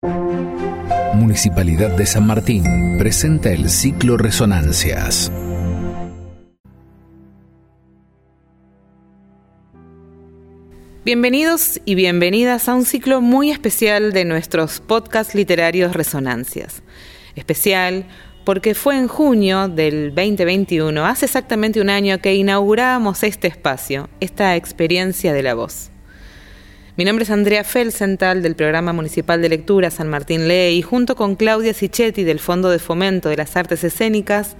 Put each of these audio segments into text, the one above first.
Municipalidad de San Martín presenta el ciclo Resonancias. Bienvenidos y bienvenidas a un ciclo muy especial de nuestros podcasts literarios Resonancias. Especial porque fue en junio del 2021, hace exactamente un año, que inauguramos este espacio, esta experiencia de la voz. Mi nombre es Andrea Felsenthal del Programa Municipal de Lectura San Martín Lee y junto con Claudia Sichetti del Fondo de Fomento de las Artes Escénicas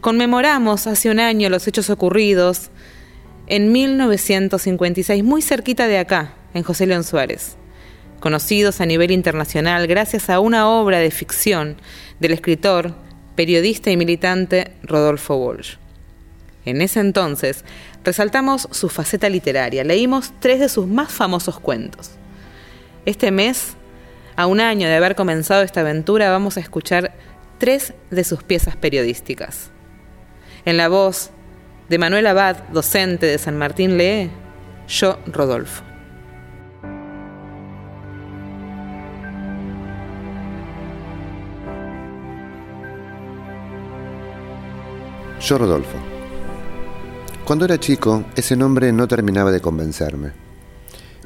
conmemoramos hace un año los hechos ocurridos en 1956, muy cerquita de acá, en José León Suárez, conocidos a nivel internacional gracias a una obra de ficción del escritor, periodista y militante Rodolfo Walsh. En ese entonces, resaltamos su faceta literaria, leímos tres de sus más famosos cuentos. Este mes, a un año de haber comenzado esta aventura, vamos a escuchar tres de sus piezas periodísticas. En la voz de Manuel Abad, docente de San Martín Lee, yo, Rodolfo. Yo, Rodolfo. Cuando era chico, ese nombre no terminaba de convencerme.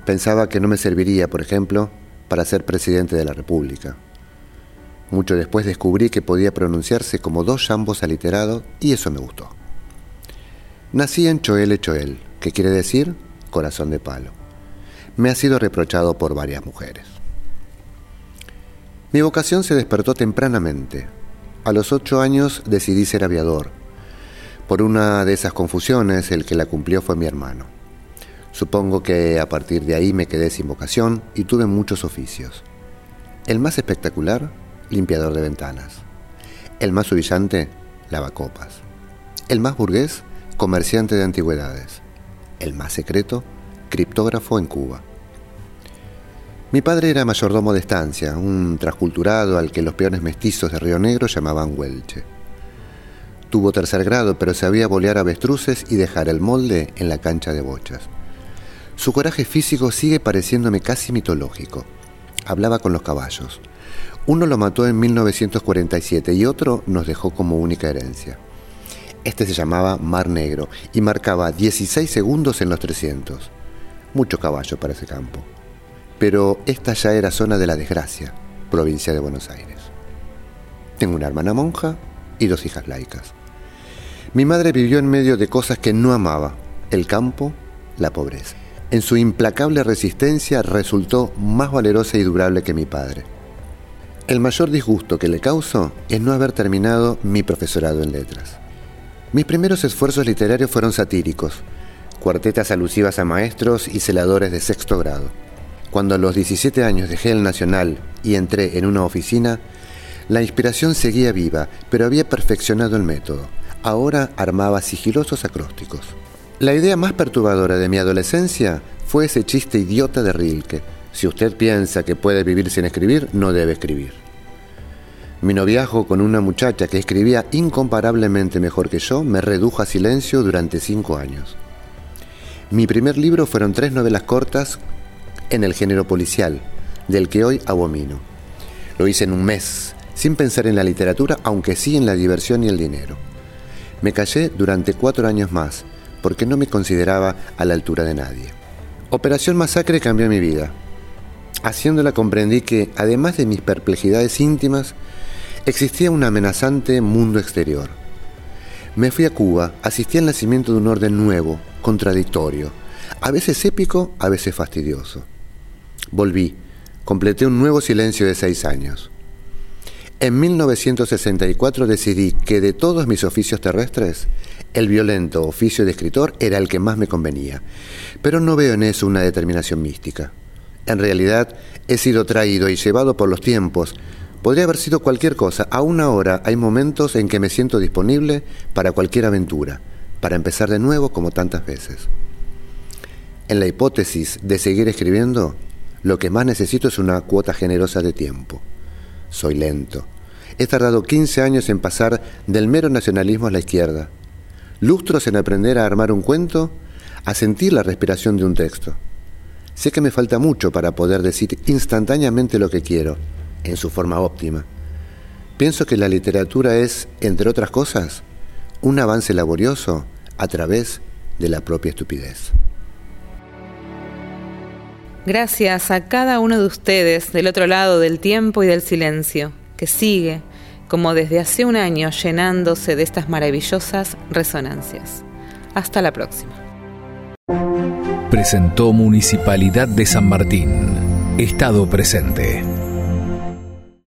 Pensaba que no me serviría, por ejemplo, para ser presidente de la República. Mucho después descubrí que podía pronunciarse como dos jambos aliterados y eso me gustó. Nací en Choel Choel, que quiere decir corazón de palo. Me ha sido reprochado por varias mujeres. Mi vocación se despertó tempranamente. A los ocho años decidí ser aviador por una de esas confusiones, el que la cumplió fue mi hermano. Supongo que a partir de ahí me quedé sin vocación y tuve muchos oficios. El más espectacular, limpiador de ventanas. El más brillante, lavacopas. El más burgués, comerciante de antigüedades. El más secreto, criptógrafo en Cuba. Mi padre era mayordomo de estancia, un transculturado al que los peones mestizos de Río Negro llamaban Huelche. Tuvo tercer grado, pero sabía bolear avestruces y dejar el molde en la cancha de bochas. Su coraje físico sigue pareciéndome casi mitológico. Hablaba con los caballos. Uno lo mató en 1947 y otro nos dejó como única herencia. Este se llamaba Mar Negro y marcaba 16 segundos en los 300. Mucho caballo para ese campo. Pero esta ya era zona de la desgracia, provincia de Buenos Aires. Tengo una hermana monja y dos hijas laicas. Mi madre vivió en medio de cosas que no amaba, el campo, la pobreza. En su implacable resistencia resultó más valerosa y durable que mi padre. El mayor disgusto que le causo es no haber terminado mi profesorado en letras. Mis primeros esfuerzos literarios fueron satíricos, cuartetas alusivas a maestros y celadores de sexto grado. Cuando a los 17 años dejé el Nacional y entré en una oficina, la inspiración seguía viva, pero había perfeccionado el método ahora armaba sigilosos acrósticos. La idea más perturbadora de mi adolescencia fue ese chiste idiota de Rilke. Si usted piensa que puede vivir sin escribir, no debe escribir. Mi noviazgo con una muchacha que escribía incomparablemente mejor que yo me redujo a silencio durante cinco años. Mi primer libro fueron tres novelas cortas en el género policial, del que hoy abomino. Lo hice en un mes, sin pensar en la literatura, aunque sí en la diversión y el dinero. Me callé durante cuatro años más, porque no me consideraba a la altura de nadie. Operación Masacre cambió mi vida. Haciéndola comprendí que, además de mis perplejidades íntimas, existía un amenazante mundo exterior. Me fui a Cuba, asistí al nacimiento de un orden nuevo, contradictorio, a veces épico, a veces fastidioso. Volví, completé un nuevo silencio de seis años. En 1964 decidí que de todos mis oficios terrestres, el violento oficio de escritor era el que más me convenía, pero no veo en eso una determinación mística. En realidad, he sido traído y llevado por los tiempos. Podría haber sido cualquier cosa. Aún ahora hay momentos en que me siento disponible para cualquier aventura, para empezar de nuevo como tantas veces. En la hipótesis de seguir escribiendo, lo que más necesito es una cuota generosa de tiempo. Soy lento. He tardado 15 años en pasar del mero nacionalismo a la izquierda. Lustros en aprender a armar un cuento, a sentir la respiración de un texto. Sé que me falta mucho para poder decir instantáneamente lo que quiero, en su forma óptima. Pienso que la literatura es, entre otras cosas, un avance laborioso a través de la propia estupidez. Gracias a cada uno de ustedes del otro lado del tiempo y del silencio, que sigue, como desde hace un año, llenándose de estas maravillosas resonancias. Hasta la próxima. Presentó Municipalidad de San Martín. Estado presente.